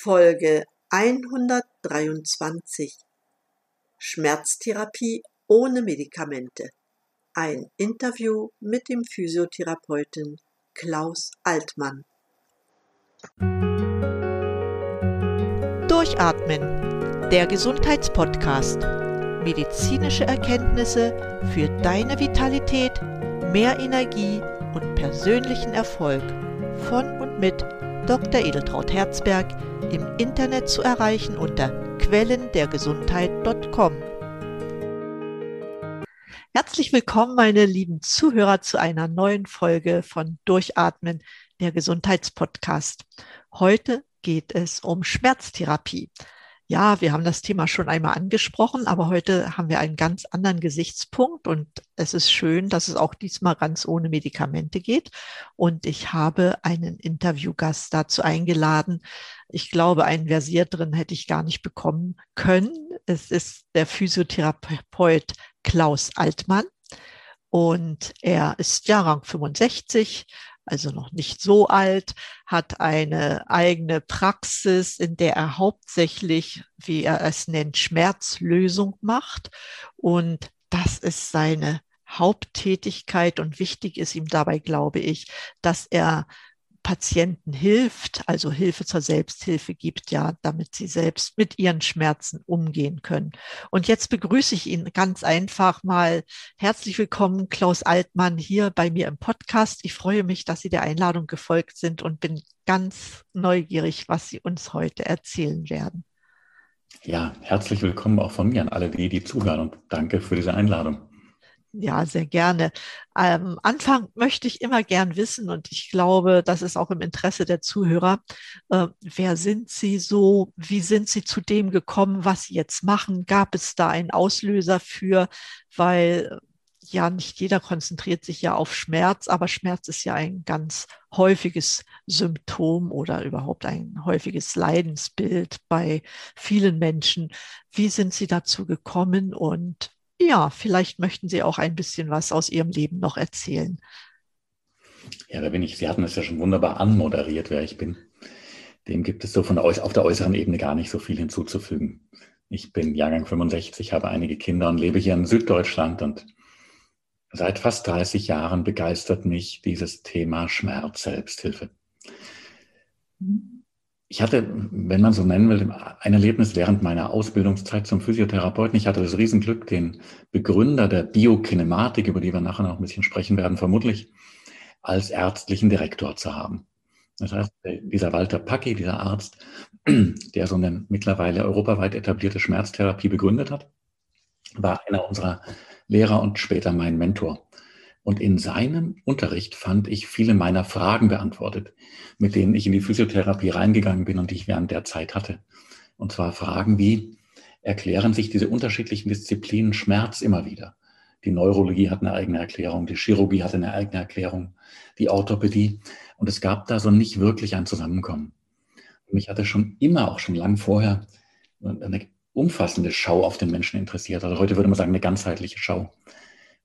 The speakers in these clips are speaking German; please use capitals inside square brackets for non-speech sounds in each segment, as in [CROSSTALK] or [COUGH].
Folge 123 Schmerztherapie ohne Medikamente. Ein Interview mit dem Physiotherapeuten Klaus Altmann. Durchatmen, der Gesundheitspodcast. Medizinische Erkenntnisse für deine Vitalität, mehr Energie und persönlichen Erfolg von und mit Dr. Edeltraut Herzberg im Internet zu erreichen unter quellendergesundheit.com. Herzlich willkommen, meine lieben Zuhörer, zu einer neuen Folge von Durchatmen, der Gesundheitspodcast. Heute geht es um Schmerztherapie. Ja, wir haben das Thema schon einmal angesprochen, aber heute haben wir einen ganz anderen Gesichtspunkt und es ist schön, dass es auch diesmal ganz ohne Medikamente geht. Und ich habe einen Interviewgast dazu eingeladen. Ich glaube, einen versierteren hätte ich gar nicht bekommen können. Es ist der Physiotherapeut Klaus Altmann und er ist Jahrgang 65, also noch nicht so alt, hat eine eigene Praxis, in der er hauptsächlich, wie er es nennt, Schmerzlösung macht. Und das ist seine Haupttätigkeit und wichtig ist ihm dabei, glaube ich, dass er Patienten hilft, also Hilfe zur Selbsthilfe gibt, ja, damit sie selbst mit ihren Schmerzen umgehen können. Und jetzt begrüße ich ihn ganz einfach mal. Herzlich willkommen, Klaus Altmann, hier bei mir im Podcast. Ich freue mich, dass Sie der Einladung gefolgt sind und bin ganz neugierig, was Sie uns heute erzählen werden. Ja, herzlich willkommen auch von mir an alle, die, die zuhören und danke für diese Einladung. Ja, sehr gerne. Am Anfang möchte ich immer gern wissen, und ich glaube, das ist auch im Interesse der Zuhörer, äh, wer sind Sie so? Wie sind Sie zu dem gekommen, was Sie jetzt machen? Gab es da einen Auslöser für? Weil ja, nicht jeder konzentriert sich ja auf Schmerz, aber Schmerz ist ja ein ganz häufiges Symptom oder überhaupt ein häufiges Leidensbild bei vielen Menschen. Wie sind Sie dazu gekommen und ja, vielleicht möchten Sie auch ein bisschen was aus Ihrem Leben noch erzählen. Ja, da bin ich. Sie hatten es ja schon wunderbar anmoderiert, wer ich bin. Dem gibt es so von der, auf der äußeren Ebene gar nicht so viel hinzuzufügen. Ich bin Jahrgang 65, habe einige Kinder und lebe hier in Süddeutschland und seit fast 30 Jahren begeistert mich dieses Thema Schmerz, Selbsthilfe. Mhm ich hatte, wenn man so nennen will, ein Erlebnis während meiner Ausbildungszeit zum Physiotherapeuten. Ich hatte das Riesenglück, den Begründer der Biokinematik, über die wir nachher noch ein bisschen sprechen werden, vermutlich als ärztlichen Direktor zu haben. Das heißt, dieser Walter Packi, dieser Arzt, [CLEARS THROAT] der so eine mittlerweile europaweit etablierte Schmerztherapie begründet hat, war einer unserer Lehrer und später mein Mentor. Und in seinem Unterricht fand ich viele meiner Fragen beantwortet, mit denen ich in die Physiotherapie reingegangen bin und die ich während der Zeit hatte. Und zwar Fragen wie, erklären sich diese unterschiedlichen Disziplinen Schmerz immer wieder? Die Neurologie hat eine eigene Erklärung, die Chirurgie hat eine eigene Erklärung, die Orthopädie. Und es gab da so nicht wirklich ein Zusammenkommen. mich hatte schon immer, auch schon lang vorher, eine umfassende Schau auf den Menschen interessiert. Also heute würde man sagen, eine ganzheitliche Schau.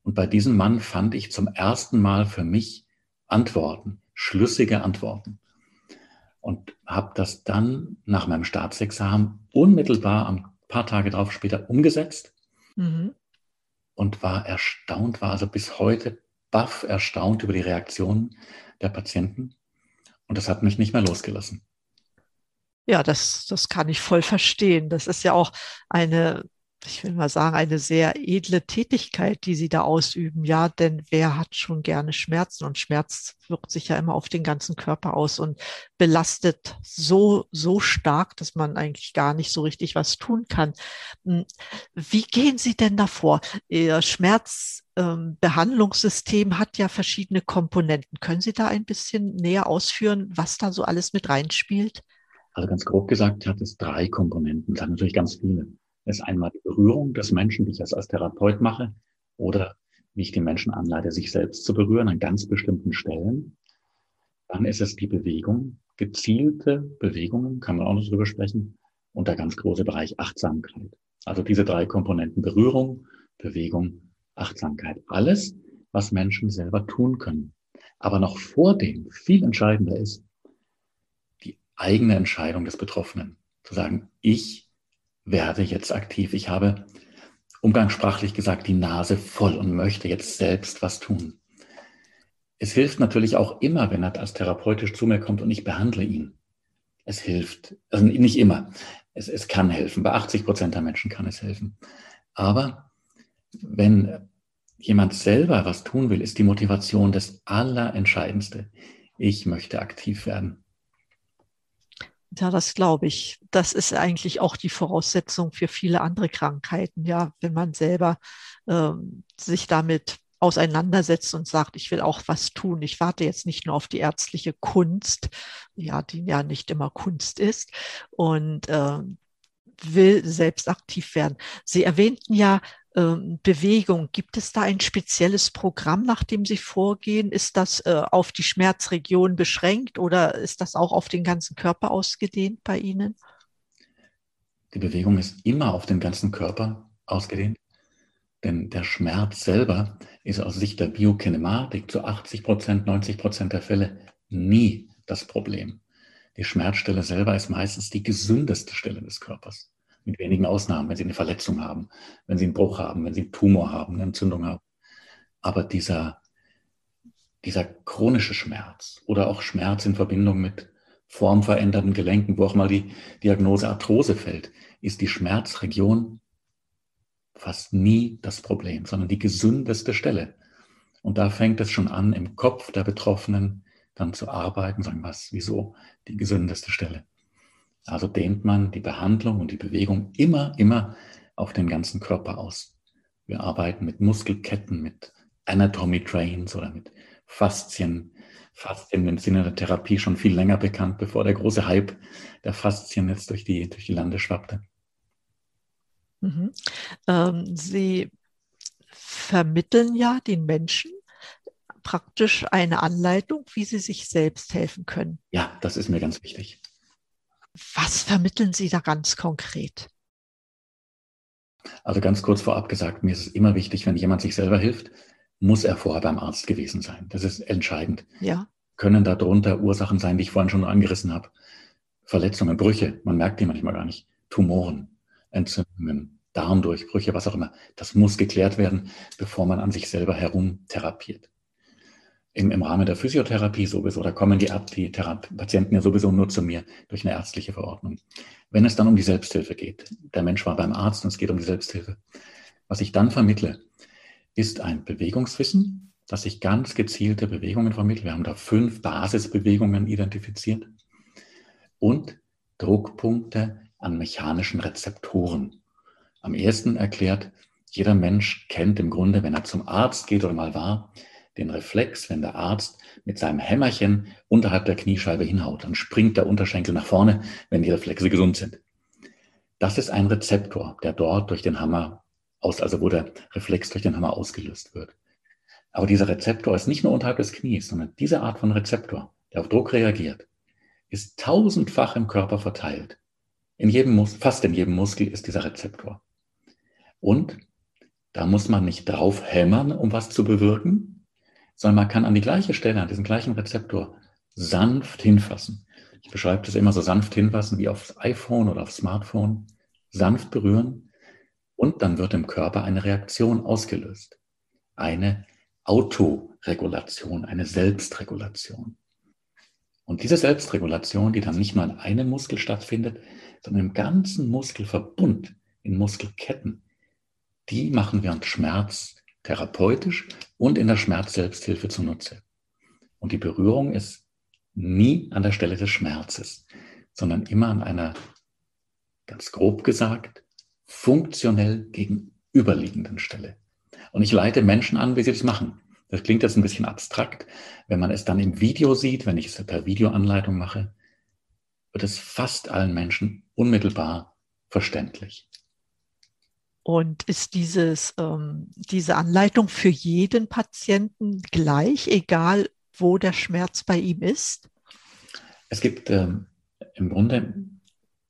Und bei diesem Mann fand ich zum ersten Mal für mich Antworten, schlüssige Antworten. Und habe das dann nach meinem Staatsexamen unmittelbar ein paar Tage darauf später umgesetzt mhm. und war erstaunt, war also bis heute baff erstaunt über die Reaktionen der Patienten. Und das hat mich nicht mehr losgelassen. Ja, das, das kann ich voll verstehen. Das ist ja auch eine ich will mal sagen, eine sehr edle Tätigkeit, die Sie da ausüben. Ja, denn wer hat schon gerne Schmerzen? Und Schmerz wirkt sich ja immer auf den ganzen Körper aus und belastet so, so stark, dass man eigentlich gar nicht so richtig was tun kann. Hm, wie gehen Sie denn davor? Ihr Schmerzbehandlungssystem ähm, hat ja verschiedene Komponenten. Können Sie da ein bisschen näher ausführen, was da so alles mit reinspielt? Also ganz grob gesagt hat es drei Komponenten. Es hat natürlich ganz viele. Das ist einmal die Berührung des Menschen, die ich als Therapeut mache, oder wie ich den Menschen anleite, sich selbst zu berühren an ganz bestimmten Stellen. Dann ist es die Bewegung, gezielte Bewegungen, kann man auch noch drüber sprechen, und der ganz große Bereich Achtsamkeit. Also diese drei Komponenten Berührung, Bewegung, Achtsamkeit. Alles, was Menschen selber tun können. Aber noch vor dem viel entscheidender ist, die eigene Entscheidung des Betroffenen. Zu sagen, ich werde jetzt aktiv. Ich habe umgangssprachlich gesagt die Nase voll und möchte jetzt selbst was tun. Es hilft natürlich auch immer, wenn er als therapeutisch zu mir kommt und ich behandle ihn. Es hilft, also nicht immer. Es, es kann helfen. Bei 80 Prozent der Menschen kann es helfen. Aber wenn jemand selber was tun will, ist die Motivation das Allerentscheidendste. Ich möchte aktiv werden. Ja, das glaube ich. Das ist eigentlich auch die Voraussetzung für viele andere Krankheiten. Ja, wenn man selber ähm, sich damit auseinandersetzt und sagt, ich will auch was tun. Ich warte jetzt nicht nur auf die ärztliche Kunst, ja, die ja nicht immer Kunst ist und äh, will selbst aktiv werden. Sie erwähnten ja Bewegung. Gibt es da ein spezielles Programm, nach dem Sie vorgehen? Ist das äh, auf die Schmerzregion beschränkt oder ist das auch auf den ganzen Körper ausgedehnt bei Ihnen? Die Bewegung ist immer auf den ganzen Körper ausgedehnt, denn der Schmerz selber ist aus Sicht der Biokinematik zu 80 Prozent, 90 Prozent der Fälle nie das Problem. Die Schmerzstelle selber ist meistens die gesündeste Stelle des Körpers mit wenigen Ausnahmen, wenn sie eine Verletzung haben, wenn sie einen Bruch haben, wenn sie einen Tumor haben, eine Entzündung haben. Aber dieser, dieser chronische Schmerz oder auch Schmerz in Verbindung mit formveränderten Gelenken, wo auch mal die Diagnose Arthrose fällt, ist die Schmerzregion fast nie das Problem, sondern die gesündeste Stelle. Und da fängt es schon an, im Kopf der Betroffenen dann zu arbeiten, sagen, was, wieso die gesündeste Stelle. Also dehnt man die Behandlung und die Bewegung immer, immer auf den ganzen Körper aus. Wir arbeiten mit Muskelketten, mit Anatomy Trains oder mit Faszien. Faszien im Sinne der Therapie schon viel länger bekannt, bevor der große Hype der Faszien jetzt durch die, durch die Lande schwappte. Mhm. Ähm, Sie vermitteln ja den Menschen praktisch eine Anleitung, wie sie sich selbst helfen können. Ja, das ist mir ganz wichtig. Was vermitteln Sie da ganz konkret? Also ganz kurz vorab gesagt, mir ist es immer wichtig, wenn jemand sich selber hilft, muss er vorher beim Arzt gewesen sein. Das ist entscheidend. Ja. Können darunter Ursachen sein, die ich vorhin schon angerissen habe. Verletzungen, Brüche, man merkt die manchmal gar nicht. Tumoren, Entzündungen, Darmdurchbrüche, was auch immer. Das muss geklärt werden, bevor man an sich selber herum therapiert im, im Rahmen der Physiotherapie sowieso, da kommen die, die Patienten ja sowieso nur zu mir durch eine ärztliche Verordnung. Wenn es dann um die Selbsthilfe geht, der Mensch war beim Arzt und es geht um die Selbsthilfe, was ich dann vermittle, ist ein Bewegungswissen, dass ich ganz gezielte Bewegungen vermittle. Wir haben da fünf Basisbewegungen identifiziert und Druckpunkte an mechanischen Rezeptoren. Am ersten erklärt, jeder Mensch kennt im Grunde, wenn er zum Arzt geht oder mal war, den Reflex, wenn der Arzt mit seinem Hämmerchen unterhalb der Kniescheibe hinhaut. Dann springt der Unterschenkel nach vorne, wenn die Reflexe gesund sind. Das ist ein Rezeptor, der dort durch den Hammer aus, also wo der Reflex durch den Hammer ausgelöst wird. Aber dieser Rezeptor ist nicht nur unterhalb des Knies, sondern diese Art von Rezeptor, der auf Druck reagiert, ist tausendfach im Körper verteilt. In jedem Mus fast in jedem Muskel ist dieser Rezeptor. Und da muss man nicht drauf hämmern, um was zu bewirken, sondern man kann an die gleiche Stelle, an diesen gleichen Rezeptor sanft hinfassen. Ich beschreibe das immer so sanft hinfassen wie aufs iPhone oder aufs Smartphone, sanft berühren und dann wird im Körper eine Reaktion ausgelöst. Eine Autoregulation, eine Selbstregulation. Und diese Selbstregulation, die dann nicht nur in einem Muskel stattfindet, sondern im ganzen Muskelverbund, in Muskelketten, die machen wir uns Schmerz therapeutisch und in der Schmerzselbsthilfe zunutze. Und die Berührung ist nie an der Stelle des Schmerzes, sondern immer an einer, ganz grob gesagt, funktionell gegenüberliegenden Stelle. Und ich leite Menschen an, wie sie das machen. Das klingt jetzt ein bisschen abstrakt. Wenn man es dann im Video sieht, wenn ich es per Videoanleitung mache, wird es fast allen Menschen unmittelbar verständlich. Und ist dieses, ähm, diese Anleitung für jeden Patienten gleich, egal wo der Schmerz bei ihm ist? Es gibt ähm, im Grunde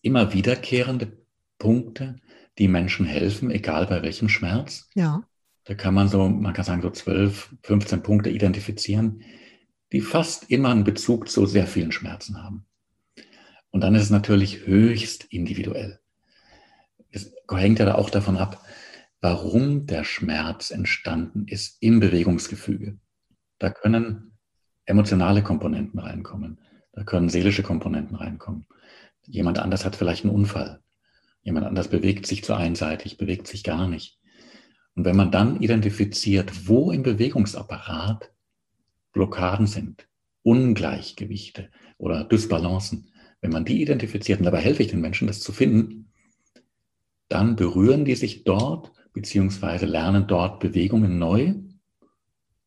immer wiederkehrende Punkte, die Menschen helfen, egal bei welchem Schmerz. Ja. Da kann man so, man kann sagen, so 12, 15 Punkte identifizieren, die fast immer einen Bezug zu sehr vielen Schmerzen haben. Und dann ist es natürlich höchst individuell. Es hängt ja auch davon ab, warum der Schmerz entstanden ist im Bewegungsgefüge. Da können emotionale Komponenten reinkommen, da können seelische Komponenten reinkommen. Jemand anders hat vielleicht einen Unfall, jemand anders bewegt sich zu einseitig, bewegt sich gar nicht. Und wenn man dann identifiziert, wo im Bewegungsapparat Blockaden sind, Ungleichgewichte oder Dysbalancen, wenn man die identifiziert, und dabei helfe ich den Menschen, das zu finden, dann berühren die sich dort, beziehungsweise lernen dort Bewegungen neu.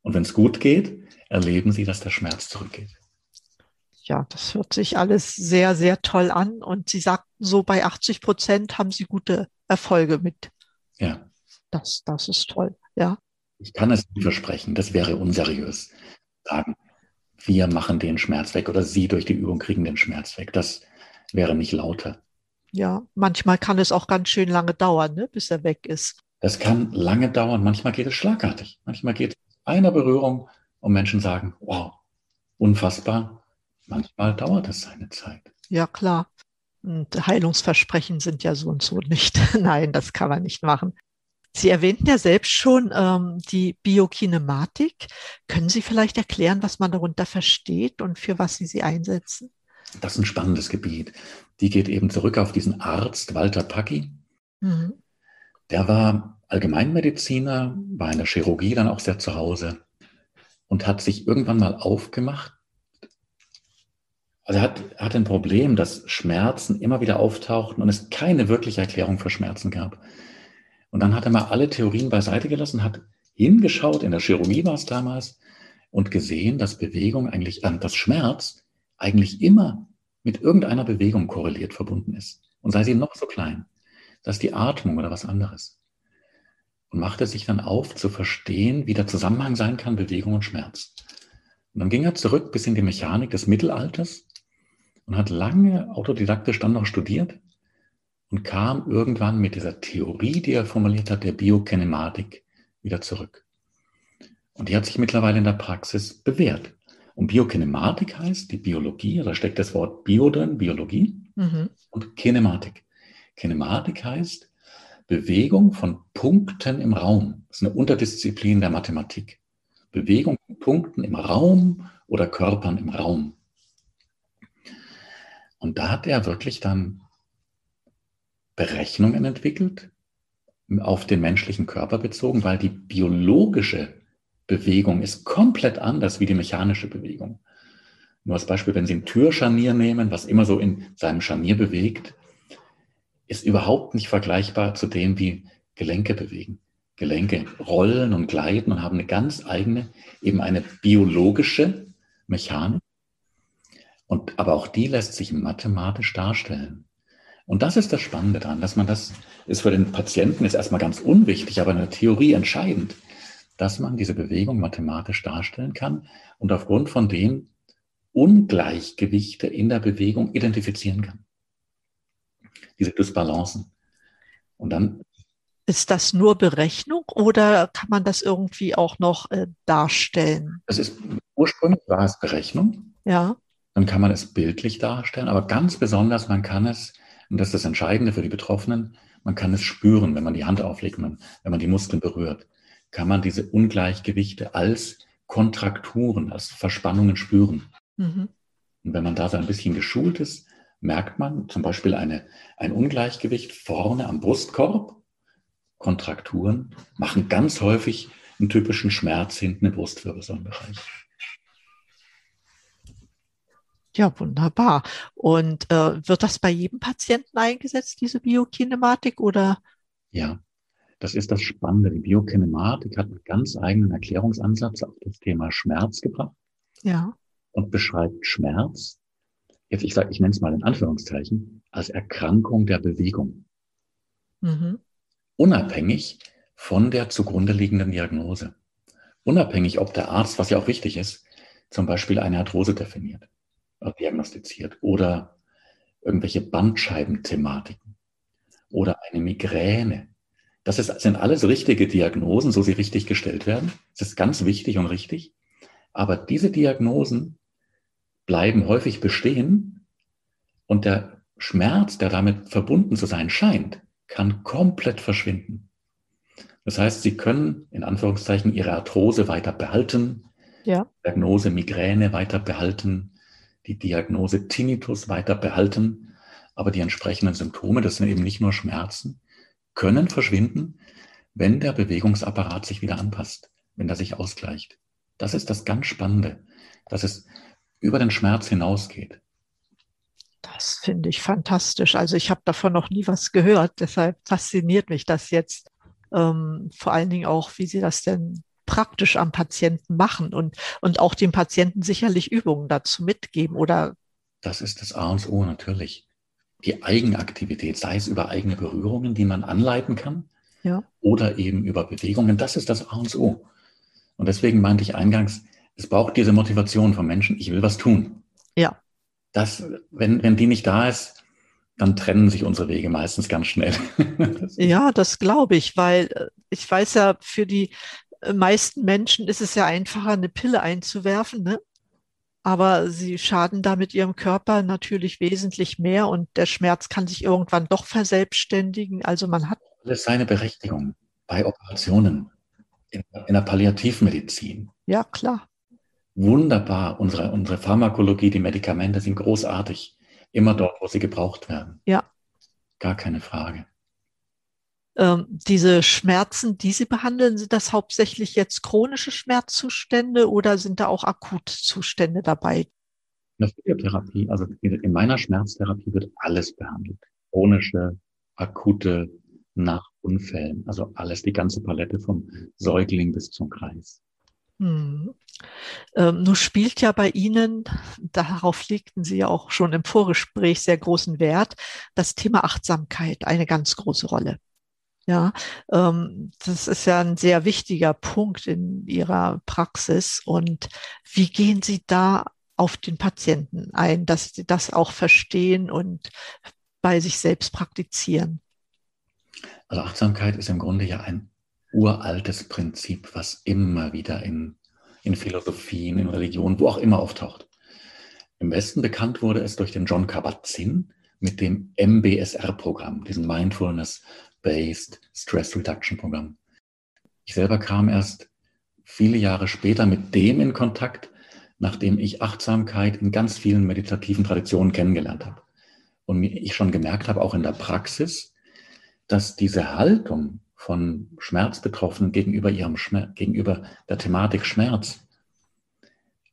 Und wenn es gut geht, erleben sie, dass der Schmerz zurückgeht. Ja, das hört sich alles sehr, sehr toll an. Und Sie sagten so, bei 80 Prozent haben Sie gute Erfolge mit. Ja. Das, das ist toll, ja. Ich kann es nicht versprechen, das wäre unseriös. Sagen, wir machen den Schmerz weg oder Sie durch die Übung kriegen den Schmerz weg. Das wäre nicht lauter. Ja, manchmal kann es auch ganz schön lange dauern, ne, bis er weg ist. Das kann lange dauern, manchmal geht es schlagartig. Manchmal geht es einer Berührung und Menschen sagen, wow, unfassbar. Manchmal dauert es seine Zeit. Ja, klar. Und Heilungsversprechen sind ja so und so nicht. [LAUGHS] Nein, das kann man nicht machen. Sie erwähnten ja selbst schon ähm, die Biokinematik. Können Sie vielleicht erklären, was man darunter versteht und für was Sie sie einsetzen? Das ist ein spannendes Gebiet. Die geht eben zurück auf diesen Arzt Walter Packi. Mhm. Der war Allgemeinmediziner, war in der Chirurgie dann auch sehr zu Hause und hat sich irgendwann mal aufgemacht. Also er hat, hat ein Problem, dass Schmerzen immer wieder auftauchten und es keine wirkliche Erklärung für Schmerzen gab. Und dann hat er mal alle Theorien beiseite gelassen, hat hingeschaut, in der Chirurgie war es damals, und gesehen, dass Bewegung eigentlich, äh, dass Schmerz eigentlich immer mit irgendeiner Bewegung korreliert verbunden ist. Und sei sie noch so klein, dass die Atmung oder was anderes. Und machte sich dann auf zu verstehen, wie der Zusammenhang sein kann, Bewegung und Schmerz. Und dann ging er zurück bis in die Mechanik des Mittelalters und hat lange autodidaktisch dann noch studiert und kam irgendwann mit dieser Theorie, die er formuliert hat, der Biokinematik wieder zurück. Und die hat sich mittlerweile in der Praxis bewährt. Und Biokinematik heißt die Biologie, da steckt das Wort Bio drin, Biologie, mhm. und Kinematik. Kinematik heißt Bewegung von Punkten im Raum. Das ist eine Unterdisziplin der Mathematik. Bewegung von Punkten im Raum oder Körpern im Raum. Und da hat er wirklich dann Berechnungen entwickelt, auf den menschlichen Körper bezogen, weil die biologische Bewegung ist komplett anders wie die mechanische Bewegung. Nur als Beispiel, wenn Sie ein Türscharnier nehmen, was immer so in seinem Scharnier bewegt, ist überhaupt nicht vergleichbar zu dem, wie Gelenke bewegen. Gelenke rollen und gleiten und haben eine ganz eigene, eben eine biologische Mechanik. Und, aber auch die lässt sich mathematisch darstellen. Und das ist das Spannende daran, dass man das ist für den Patienten ist erstmal ganz unwichtig, aber in der Theorie entscheidend, dass man diese Bewegung mathematisch darstellen kann und aufgrund von dem Ungleichgewichte in der Bewegung identifizieren kann. Diese Dysbalancen. Und dann ist das nur Berechnung oder kann man das irgendwie auch noch äh, darstellen? Es ist ursprünglich war es Berechnung. Ja. Dann kann man es bildlich darstellen, aber ganz besonders man kann es und das ist das Entscheidende für die Betroffenen. Man kann es spüren, wenn man die Hand auflegt, wenn man die Muskeln berührt, kann man diese Ungleichgewichte als Kontrakturen, als Verspannungen spüren. Mhm. Und wenn man da so ein bisschen geschult ist, merkt man zum Beispiel eine, ein Ungleichgewicht vorne am Brustkorb. Kontrakturen machen ganz häufig einen typischen Schmerz hinten im Brustwirbelsäulenbereich. Ja, wunderbar. Und äh, wird das bei jedem Patienten eingesetzt, diese Biokinematik, oder? Ja, das ist das Spannende. Die Biokinematik hat einen ganz eigenen Erklärungsansatz auf das Thema Schmerz gebracht. Ja. Und beschreibt Schmerz, jetzt ich sage, ich nenne es mal in Anführungszeichen, als Erkrankung der Bewegung. Mhm. Unabhängig von der zugrunde liegenden Diagnose. Unabhängig, ob der Arzt, was ja auch wichtig ist, zum Beispiel eine Arthrose definiert diagnostiziert oder irgendwelche Bandscheibenthematiken oder eine Migräne. Das ist, sind alles richtige Diagnosen, so sie richtig gestellt werden. Das ist ganz wichtig und richtig. Aber diese Diagnosen bleiben häufig bestehen, Und der Schmerz, der damit verbunden zu sein scheint, kann komplett verschwinden. Das heißt, Sie können in Anführungszeichen Ihre Arthrose weiter behalten, ja. Diagnose Migräne weiter behalten, die Diagnose Tinnitus weiter behalten, aber die entsprechenden Symptome, das sind eben nicht nur Schmerzen, können verschwinden, wenn der Bewegungsapparat sich wieder anpasst, wenn er sich ausgleicht. Das ist das ganz Spannende, dass es über den Schmerz hinausgeht. Das finde ich fantastisch. Also ich habe davon noch nie was gehört. Deshalb fasziniert mich das jetzt. Ähm, vor allen Dingen auch, wie Sie das denn praktisch am Patienten machen und, und auch dem Patienten sicherlich Übungen dazu mitgeben oder. Das ist das A und O natürlich. Die Eigenaktivität, sei es über eigene Berührungen, die man anleiten kann, ja. oder eben über Bewegungen, das ist das A und O. Und deswegen meinte ich eingangs, es braucht diese Motivation vom Menschen, ich will was tun. Ja. Das, wenn, wenn die nicht da ist, dann trennen sich unsere Wege meistens ganz schnell. [LAUGHS] ja, das glaube ich, weil äh, ich weiß ja, für die äh, meisten Menschen ist es ja einfacher, eine Pille einzuwerfen, ne? Aber sie schaden damit ihrem Körper natürlich wesentlich mehr und der Schmerz kann sich irgendwann doch verselbstständigen. Also man hat. Das ist seine Berechtigung bei Operationen, in, in der Palliativmedizin. Ja, klar. Wunderbar. Unsere, unsere Pharmakologie, die Medikamente sind großartig. Immer dort, wo sie gebraucht werden. Ja. Gar keine Frage. Ähm, diese Schmerzen, die Sie behandeln, sind das hauptsächlich jetzt chronische Schmerzzustände oder sind da auch Akutzustände dabei? In der Physiotherapie, also in meiner Schmerztherapie wird alles behandelt. Chronische, akute, nach Unfällen, also alles, die ganze Palette vom Säugling bis zum Kreis. Hm. Ähm, nun spielt ja bei Ihnen, darauf legten Sie ja auch schon im Vorgespräch sehr großen Wert, das Thema Achtsamkeit eine ganz große Rolle. Ja, ähm, das ist ja ein sehr wichtiger Punkt in Ihrer Praxis. Und wie gehen Sie da auf den Patienten ein, dass Sie das auch verstehen und bei sich selbst praktizieren? Also Achtsamkeit ist im Grunde ja ein uraltes Prinzip, was immer wieder in, in Philosophien, in Religionen, wo auch immer auftaucht. Im Westen bekannt wurde es durch den John Kabat-Zinn mit dem MBSR-Programm, diesem Mindfulness Based Stress Reduction Programm. Ich selber kam erst viele Jahre später mit dem in Kontakt, nachdem ich Achtsamkeit in ganz vielen meditativen Traditionen kennengelernt habe. Und ich schon gemerkt habe, auch in der Praxis, dass diese Haltung von Schmerzbetroffenen gegenüber ihrem Schmerz, gegenüber der Thematik Schmerz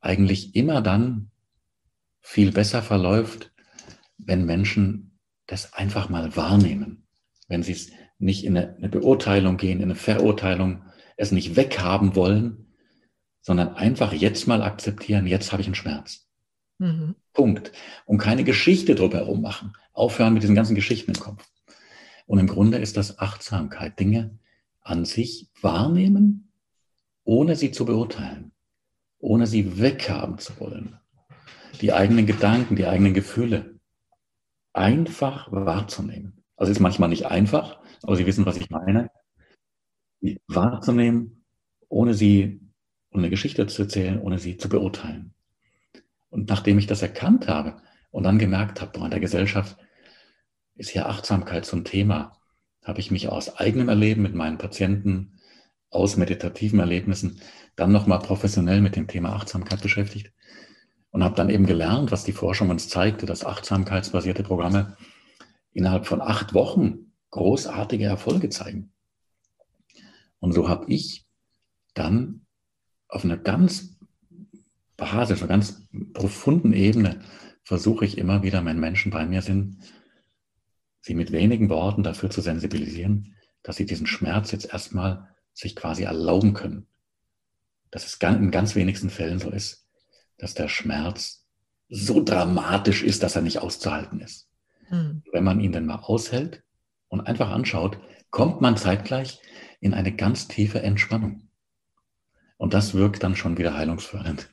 eigentlich immer dann viel besser verläuft, wenn Menschen das einfach mal wahrnehmen, wenn sie es nicht in eine, Beurteilung gehen, in eine Verurteilung, es nicht weghaben wollen, sondern einfach jetzt mal akzeptieren, jetzt habe ich einen Schmerz. Mhm. Punkt. Und keine Geschichte drumherum machen. Aufhören mit diesen ganzen Geschichten im Kopf. Und im Grunde ist das Achtsamkeit, Dinge an sich wahrnehmen, ohne sie zu beurteilen, ohne sie weghaben zu wollen. Die eigenen Gedanken, die eigenen Gefühle einfach wahrzunehmen. Also ist manchmal nicht einfach, aber Sie wissen, was ich meine. Wahrzunehmen, ohne sie, ohne eine Geschichte zu erzählen, ohne sie zu beurteilen. Und nachdem ich das erkannt habe und dann gemerkt habe, boah, in der Gesellschaft ist hier Achtsamkeit zum Thema, habe ich mich aus eigenem Erleben mit meinen Patienten, aus meditativen Erlebnissen, dann nochmal professionell mit dem Thema Achtsamkeit beschäftigt und habe dann eben gelernt, was die Forschung uns zeigte, dass achtsamkeitsbasierte Programme innerhalb von acht Wochen großartige Erfolge zeigen. Und so habe ich dann auf einer ganz basischen, ganz profunden Ebene versuche ich immer wieder, wenn Menschen bei mir sind, sie mit wenigen Worten dafür zu sensibilisieren, dass sie diesen Schmerz jetzt erstmal sich quasi erlauben können. Dass es in ganz wenigsten Fällen so ist, dass der Schmerz so dramatisch ist, dass er nicht auszuhalten ist. Hm. Wenn man ihn dann mal aushält, und einfach anschaut, kommt man zeitgleich in eine ganz tiefe Entspannung. Und das wirkt dann schon wieder heilungsfördernd.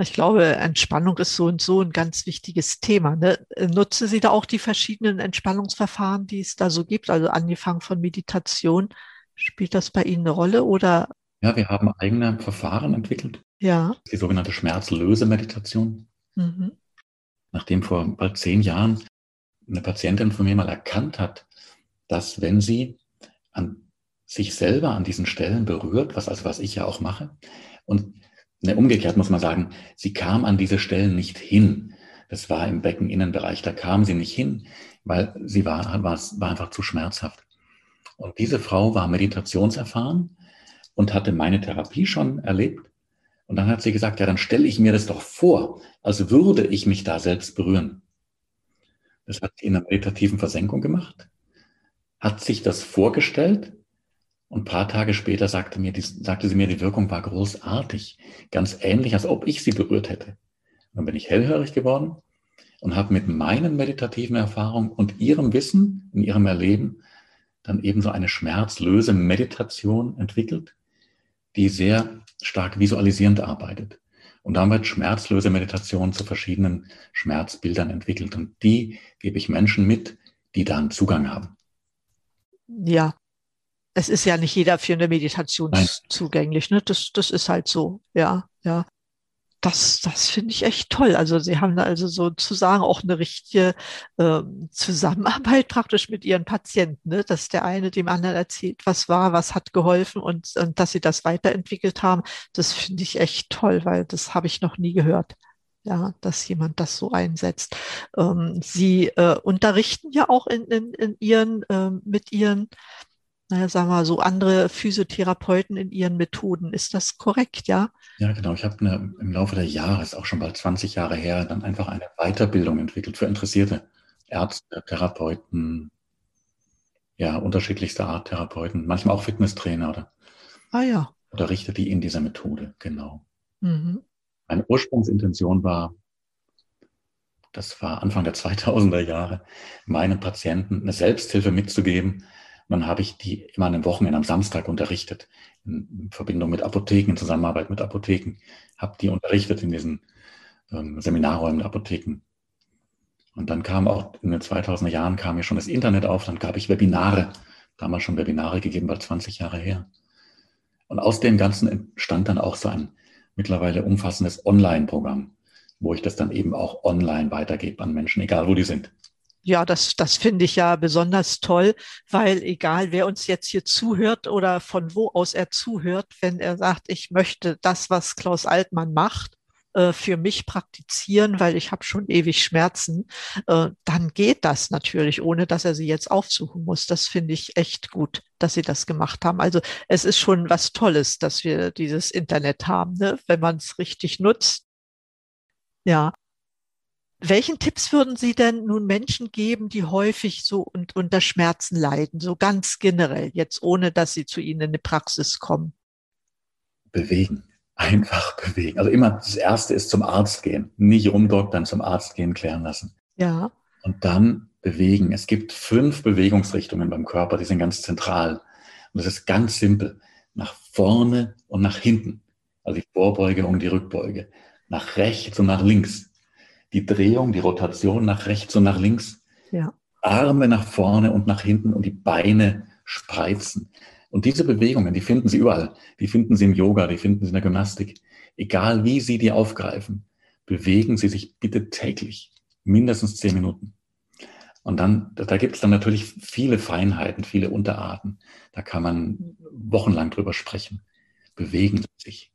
Ich glaube, Entspannung ist so und so ein ganz wichtiges Thema. Ne? Nutze Sie da auch die verschiedenen Entspannungsverfahren, die es da so gibt? Also angefangen von Meditation. Spielt das bei Ihnen eine Rolle oder? Ja, wir haben eigene Verfahren entwickelt. Ja. Die sogenannte Schmerzlösemeditation. Mhm. nachdem vor bald zehn Jahren eine Patientin von mir mal erkannt hat, dass wenn sie an sich selber an diesen Stellen berührt, was also was ich ja auch mache, und ne, umgekehrt muss man sagen, sie kam an diese Stellen nicht hin. Das war im Beckeninnenbereich, da kam sie nicht hin, weil sie war, war, war einfach zu schmerzhaft. Und diese Frau war meditationserfahren und hatte meine Therapie schon erlebt. Und dann hat sie gesagt, ja, dann stelle ich mir das doch vor, als würde ich mich da selbst berühren. Das hat sie in einer meditativen Versenkung gemacht, hat sich das vorgestellt und ein paar Tage später sagte, mir, die, sagte sie mir, die Wirkung war großartig, ganz ähnlich, als ob ich sie berührt hätte. Dann bin ich hellhörig geworden und habe mit meinen meditativen Erfahrungen und ihrem Wissen in ihrem Erleben dann ebenso eine schmerzlöse Meditation entwickelt, die sehr stark visualisierend arbeitet. Und damit schmerzlöse Meditation zu verschiedenen Schmerzbildern entwickelt. Und die gebe ich Menschen mit, die da einen Zugang haben. Ja, es ist ja nicht jeder für eine Meditation Nein. zugänglich. Ne? Das, das ist halt so, ja, ja das, das finde ich echt toll. Also sie haben da also sozusagen auch eine richtige äh, Zusammenarbeit [LAUGHS] praktisch mit ihren Patienten, ne? dass der eine dem anderen erzählt, was war, was hat geholfen und, und dass sie das weiterentwickelt haben. Das finde ich echt toll, weil das habe ich noch nie gehört. Ja, dass jemand das so einsetzt. Ähm, sie äh, unterrichten ja auch in, in, in ihren, äh, mit ihren naja, sagen wir so, andere Physiotherapeuten in ihren Methoden. Ist das korrekt, ja? Ja, genau. Ich habe im Laufe der Jahre, ist auch schon bald 20 Jahre her, dann einfach eine Weiterbildung entwickelt für interessierte Ärzte, Therapeuten, ja, unterschiedlichster Art Therapeuten, manchmal auch Fitnesstrainer oder, ah, ja. oder Richter, die in dieser Methode, genau. Mhm. Meine Ursprungsintention war, das war Anfang der 2000er Jahre, meinen Patienten eine Selbsthilfe mitzugeben, dann habe ich die immer an den Wochenenden am Samstag unterrichtet, in Verbindung mit Apotheken, in Zusammenarbeit mit Apotheken, habe die unterrichtet in diesen ähm, Seminarräumen der Apotheken. Und dann kam auch in den 2000er Jahren kam ja schon das Internet auf, dann gab ich Webinare, damals schon Webinare gegeben, bald 20 Jahre her. Und aus dem Ganzen entstand dann auch so ein mittlerweile umfassendes Online-Programm, wo ich das dann eben auch online weitergebe an Menschen, egal wo die sind ja, das, das finde ich ja besonders toll, weil egal wer uns jetzt hier zuhört oder von wo aus er zuhört, wenn er sagt, ich möchte das, was Klaus Altmann macht, äh, für mich praktizieren, weil ich habe schon ewig Schmerzen, äh, dann geht das natürlich, ohne dass er sie jetzt aufsuchen muss. Das finde ich echt gut, dass sie das gemacht haben. Also es ist schon was Tolles, dass wir dieses Internet haben, ne? wenn man es richtig nutzt. Ja, welchen Tipps würden Sie denn nun Menschen geben, die häufig so und, unter Schmerzen leiden, so ganz generell, jetzt ohne dass sie zu Ihnen in die Praxis kommen? Bewegen. Einfach bewegen. Also immer das Erste ist zum Arzt gehen. Nicht rumdoktern, zum Arzt gehen, klären lassen. Ja. Und dann bewegen. Es gibt fünf Bewegungsrichtungen beim Körper, die sind ganz zentral. Und das ist ganz simpel. Nach vorne und nach hinten. Also die Vorbeuge und die Rückbeuge. Nach rechts und nach links die Drehung, die Rotation nach rechts und nach links, ja. Arme nach vorne und nach hinten und die Beine spreizen. Und diese Bewegungen, die finden Sie überall. Die finden Sie im Yoga, die finden Sie in der Gymnastik. Egal wie Sie die aufgreifen, bewegen Sie sich bitte täglich, mindestens zehn Minuten. Und dann, da gibt es dann natürlich viele Feinheiten, viele Unterarten. Da kann man wochenlang drüber sprechen. Bewegen Sie sich.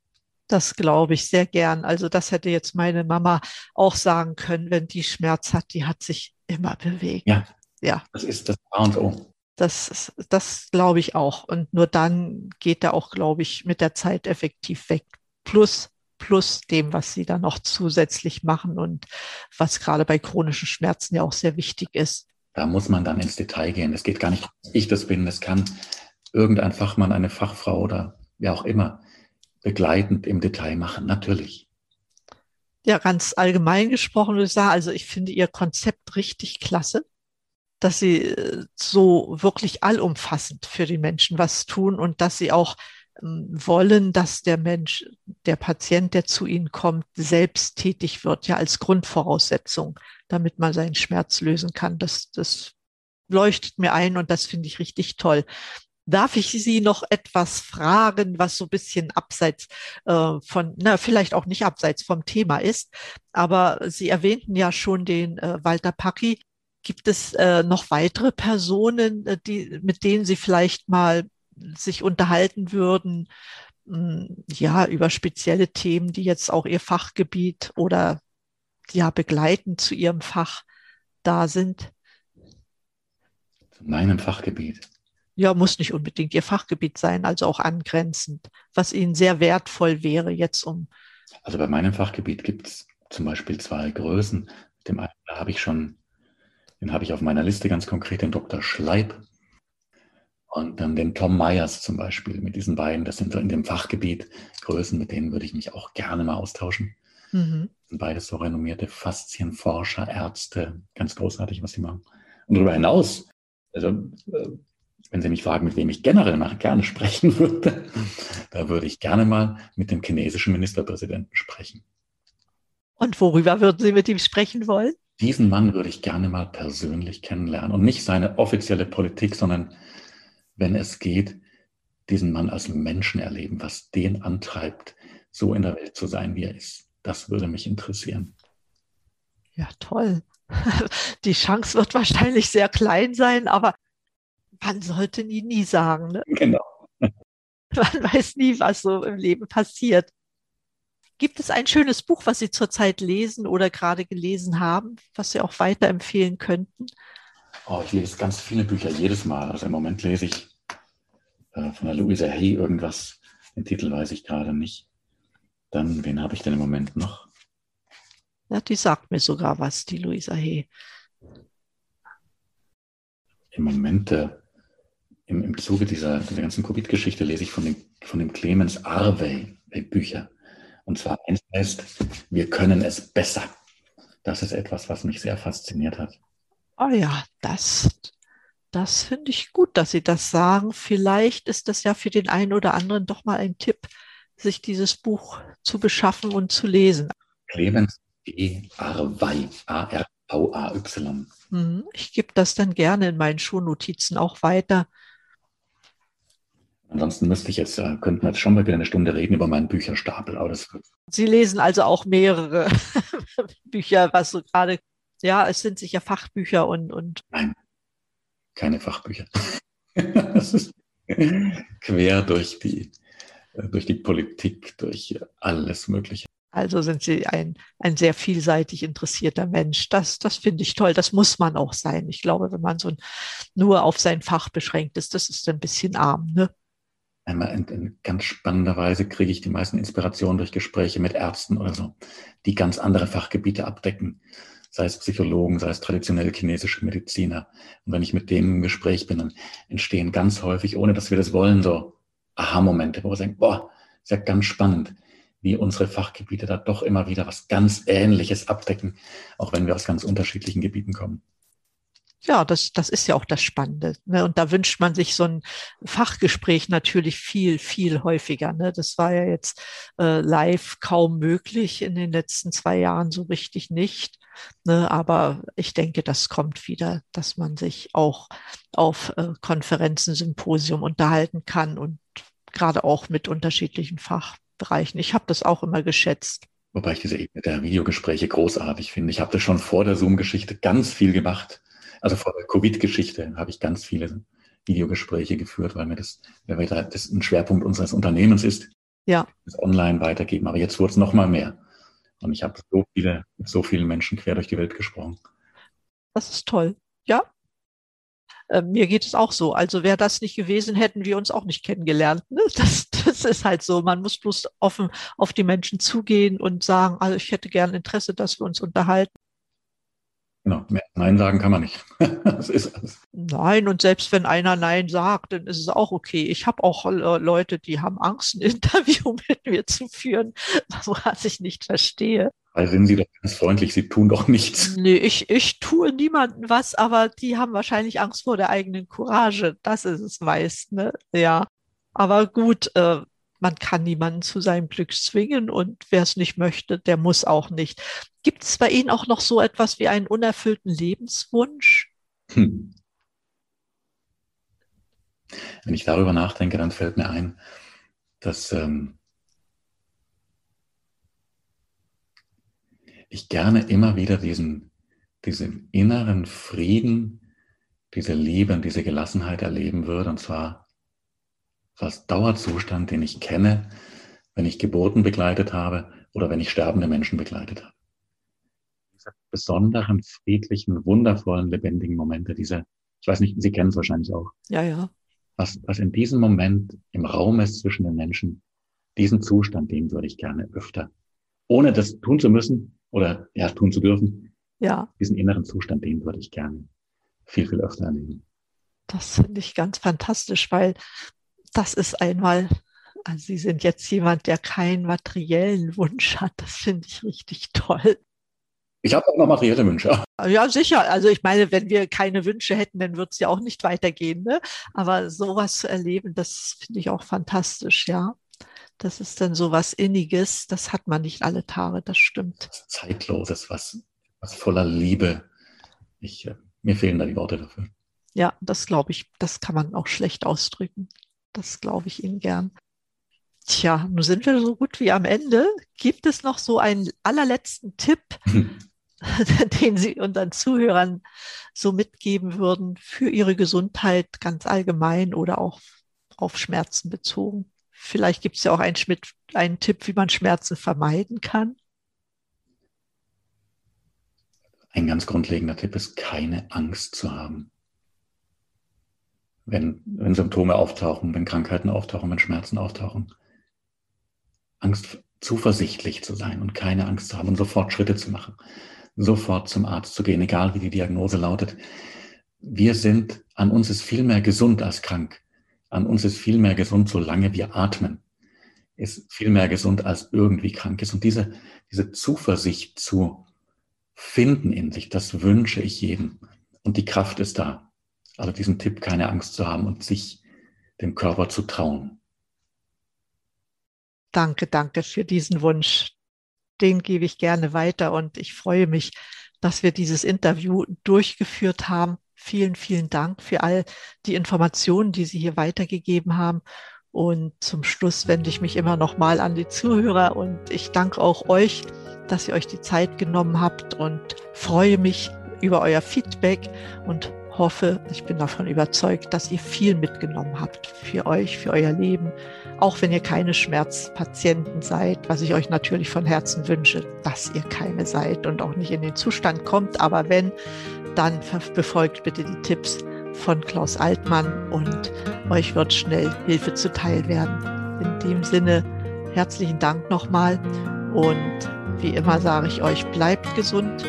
Das glaube ich sehr gern. Also das hätte jetzt meine Mama auch sagen können, wenn die Schmerz hat, die hat sich immer bewegt. Ja, ja. das ist das A und O. Das, das glaube ich auch. Und nur dann geht er auch, glaube ich, mit der Zeit effektiv weg. Plus, plus dem, was sie dann noch zusätzlich machen und was gerade bei chronischen Schmerzen ja auch sehr wichtig ist. Da muss man dann ins Detail gehen. Es geht gar nicht, ich das bin, es kann irgendein Fachmann, eine Fachfrau oder wer auch immer begleitend im Detail machen, natürlich. Ja, ganz allgemein gesprochen würde ich sagen, also ich finde Ihr Konzept richtig klasse, dass Sie äh, so wirklich allumfassend für die Menschen was tun und dass Sie auch ähm, wollen, dass der Mensch, der Patient, der zu Ihnen kommt, selbst tätig wird, ja als Grundvoraussetzung, damit man seinen Schmerz lösen kann. Das, das leuchtet mir ein und das finde ich richtig toll. Darf ich Sie noch etwas fragen, was so ein bisschen abseits äh, von, na, vielleicht auch nicht abseits vom Thema ist, aber Sie erwähnten ja schon den äh, Walter Packi. Gibt es äh, noch weitere Personen, äh, die, mit denen Sie vielleicht mal sich unterhalten würden, mh, hm, ja, über spezielle Themen, die jetzt auch Ihr Fachgebiet oder ja begleitend zu Ihrem Fach da sind? Zu meinem Fachgebiet. Ja, muss nicht unbedingt Ihr Fachgebiet sein, also auch angrenzend, was Ihnen sehr wertvoll wäre jetzt um. Also bei meinem Fachgebiet gibt es zum Beispiel zwei Größen. Dem einen habe ich schon, den habe ich auf meiner Liste ganz konkret, den Dr. Schleib und dann den Tom Myers zum Beispiel. Mit diesen beiden, das sind so in dem Fachgebiet Größen, mit denen würde ich mich auch gerne mal austauschen. Mhm. Sind beides so renommierte Faszienforscher, Ärzte, ganz großartig, was sie machen. Und darüber hinaus, also äh, wenn Sie mich fragen, mit wem ich generell mal gerne sprechen [LAUGHS] würde, da würde ich gerne mal mit dem chinesischen Ministerpräsidenten sprechen. Und worüber würden Sie mit ihm sprechen wollen? Diesen Mann würde ich gerne mal persönlich kennenlernen und nicht seine offizielle Politik, sondern wenn es geht, diesen Mann als Menschen erleben, was den antreibt, so in der Welt zu sein, wie er ist. Das würde mich interessieren. Ja, toll. [LAUGHS] Die Chance wird wahrscheinlich sehr klein sein, aber man sollte nie, nie sagen. Ne? Genau. [LAUGHS] Man weiß nie, was so im Leben passiert. Gibt es ein schönes Buch, was Sie zurzeit lesen oder gerade gelesen haben, was Sie auch weiterempfehlen könnten? Oh, ich lese ganz viele Bücher jedes Mal. Also im Moment lese ich äh, von der Louisa Hay irgendwas. Den Titel weiß ich gerade nicht. Dann, wen habe ich denn im Moment noch? Ja, die sagt mir sogar was, die Louisa Hay. Im Moment äh, im, im Zuge dieser, dieser ganzen Covid-Geschichte lese ich von dem, von dem Clemens Arvey Bücher. Und zwar eins heißt, wir können es besser. Das ist etwas, was mich sehr fasziniert hat. Oh ja, das, das finde ich gut, dass Sie das sagen. Vielleicht ist das ja für den einen oder anderen doch mal ein Tipp, sich dieses Buch zu beschaffen und zu lesen. Clemens E. Arvey, A-R-V-A-Y. Mhm, ich gebe das dann gerne in meinen Schulnotizen auch weiter. Ansonsten müsste ich jetzt, äh, könnten wir jetzt schon mal wieder eine Stunde reden über meinen Bücherstapel. Aber das Sie lesen also auch mehrere [LAUGHS] Bücher, was so gerade, ja, es sind sicher Fachbücher und, und. Nein, keine Fachbücher. [LAUGHS] das ist quer durch die, äh, durch die Politik, durch alles Mögliche. Also sind Sie ein, ein sehr vielseitig interessierter Mensch. Das, das finde ich toll. Das muss man auch sein. Ich glaube, wenn man so nur auf sein Fach beschränkt ist, das ist ein bisschen arm. Ne? Einmal in, in ganz spannender Weise kriege ich die meisten Inspirationen durch Gespräche mit Ärzten oder so, die ganz andere Fachgebiete abdecken, sei es Psychologen, sei es traditionelle chinesische Mediziner. Und wenn ich mit denen im Gespräch bin, dann entstehen ganz häufig, ohne dass wir das wollen, so Aha-Momente, wo wir sagen, boah, ist ja ganz spannend, wie unsere Fachgebiete da doch immer wieder was ganz Ähnliches abdecken, auch wenn wir aus ganz unterschiedlichen Gebieten kommen ja, das, das ist ja auch das Spannende. Ne? Und da wünscht man sich so ein Fachgespräch natürlich viel, viel häufiger. Ne? Das war ja jetzt äh, live kaum möglich in den letzten zwei Jahren so richtig nicht. Ne? Aber ich denke, das kommt wieder, dass man sich auch auf äh, Konferenzen, Symposium unterhalten kann und gerade auch mit unterschiedlichen Fachbereichen. Ich habe das auch immer geschätzt. Wobei ich diese Ebene der Videogespräche großartig finde. Ich habe das schon vor der Zoom-Geschichte ganz viel gemacht also vor der Covid-Geschichte habe ich ganz viele Videogespräche geführt, weil mir das, weil das ein Schwerpunkt unseres Unternehmens ist. Ja. Das online weitergeben. Aber jetzt wurde es noch mal mehr. Und ich habe so viele, mit so vielen Menschen quer durch die Welt gesprochen. Das ist toll. Ja. Äh, mir geht es auch so. Also wäre das nicht gewesen, hätten wir uns auch nicht kennengelernt. Ne? Das, das ist halt so. Man muss bloß offen auf die Menschen zugehen und sagen, also ich hätte gern Interesse, dass wir uns unterhalten. Genau, Nein sagen kann man nicht. [LAUGHS] das ist alles. Nein, und selbst wenn einer Nein sagt, dann ist es auch okay. Ich habe auch Leute, die haben Angst, ein [LAUGHS] Interview mit mir zu führen, [LAUGHS] was ich nicht verstehe. Weil sind Sie doch ganz freundlich, Sie tun doch nichts. Nee, ich, ich tue niemandem was, aber die haben wahrscheinlich Angst vor der eigenen Courage. Das ist es meist, ne? Ja. Aber gut, äh, man kann niemanden zu seinem Glück zwingen und wer es nicht möchte, der muss auch nicht. Gibt es bei Ihnen auch noch so etwas wie einen unerfüllten Lebenswunsch? Hm. Wenn ich darüber nachdenke, dann fällt mir ein, dass ähm, ich gerne immer wieder diesen, diesen inneren Frieden, diese Liebe und diese Gelassenheit erleben würde. Und zwar als Dauerzustand, den ich kenne, wenn ich Geburten begleitet habe oder wenn ich sterbende Menschen begleitet habe. Diese besonderen, friedlichen, wundervollen, lebendigen Momente, diese, ich weiß nicht, Sie kennen es wahrscheinlich auch. Ja, ja. Was, was in diesem Moment im Raum ist zwischen den Menschen, diesen Zustand, den würde ich gerne öfter, ohne das tun zu müssen oder ja, tun zu dürfen. Ja. Diesen inneren Zustand, den würde ich gerne viel, viel öfter erleben. Das finde ich ganz fantastisch, weil das ist einmal, also Sie sind jetzt jemand, der keinen materiellen Wunsch hat. Das finde ich richtig toll. Ich habe auch noch materielle Wünsche. Ja, sicher. Also ich meine, wenn wir keine Wünsche hätten, dann wird es ja auch nicht weitergehen. Ne? Aber sowas zu erleben, das finde ich auch fantastisch, ja. Das ist dann so was Inniges, das hat man nicht alle Tage, das stimmt. Was Zeitloses, was, was voller Liebe. Ich, äh, mir fehlen da die Worte dafür. Ja, das glaube ich, das kann man auch schlecht ausdrücken. Das glaube ich Ihnen gern. Tja, nun sind wir so gut wie am Ende. Gibt es noch so einen allerletzten Tipp, [LAUGHS] den Sie unseren Zuhörern so mitgeben würden für ihre Gesundheit ganz allgemein oder auch auf Schmerzen bezogen? Vielleicht gibt es ja auch einen, einen Tipp, wie man Schmerzen vermeiden kann. Ein ganz grundlegender Tipp ist, keine Angst zu haben wenn, wenn Symptome auftauchen, wenn Krankheiten auftauchen, wenn Schmerzen auftauchen. Angst, zuversichtlich zu sein und keine Angst zu haben und sofort Schritte zu machen, sofort zum Arzt zu gehen, egal wie die Diagnose lautet. Wir sind, an uns ist viel mehr gesund als krank. An uns ist viel mehr gesund, solange wir atmen. Ist viel mehr gesund als irgendwie krank ist. Und diese, diese Zuversicht zu finden in sich, das wünsche ich jedem. Und die Kraft ist da. Also diesen Tipp, keine Angst zu haben und sich dem Körper zu trauen. Danke, danke für diesen Wunsch. Den gebe ich gerne weiter und ich freue mich, dass wir dieses Interview durchgeführt haben. Vielen, vielen Dank für all die Informationen, die Sie hier weitergegeben haben. Und zum Schluss wende ich mich immer noch mal an die Zuhörer und ich danke auch euch, dass ihr euch die Zeit genommen habt und freue mich über euer Feedback und hoffe, ich bin davon überzeugt, dass ihr viel mitgenommen habt für euch, für euer Leben, auch wenn ihr keine Schmerzpatienten seid, was ich euch natürlich von Herzen wünsche, dass ihr keine seid und auch nicht in den Zustand kommt. Aber wenn, dann befolgt bitte die Tipps von Klaus Altmann und euch wird schnell Hilfe zuteil werden. In dem Sinne, herzlichen Dank nochmal und wie immer sage ich euch, bleibt gesund,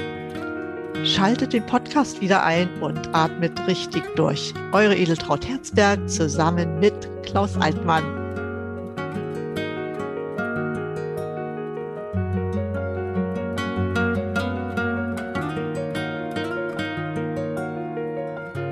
Schaltet den Podcast wieder ein und atmet richtig durch. Eure Edeltraut Herzberg zusammen mit Klaus Altmann.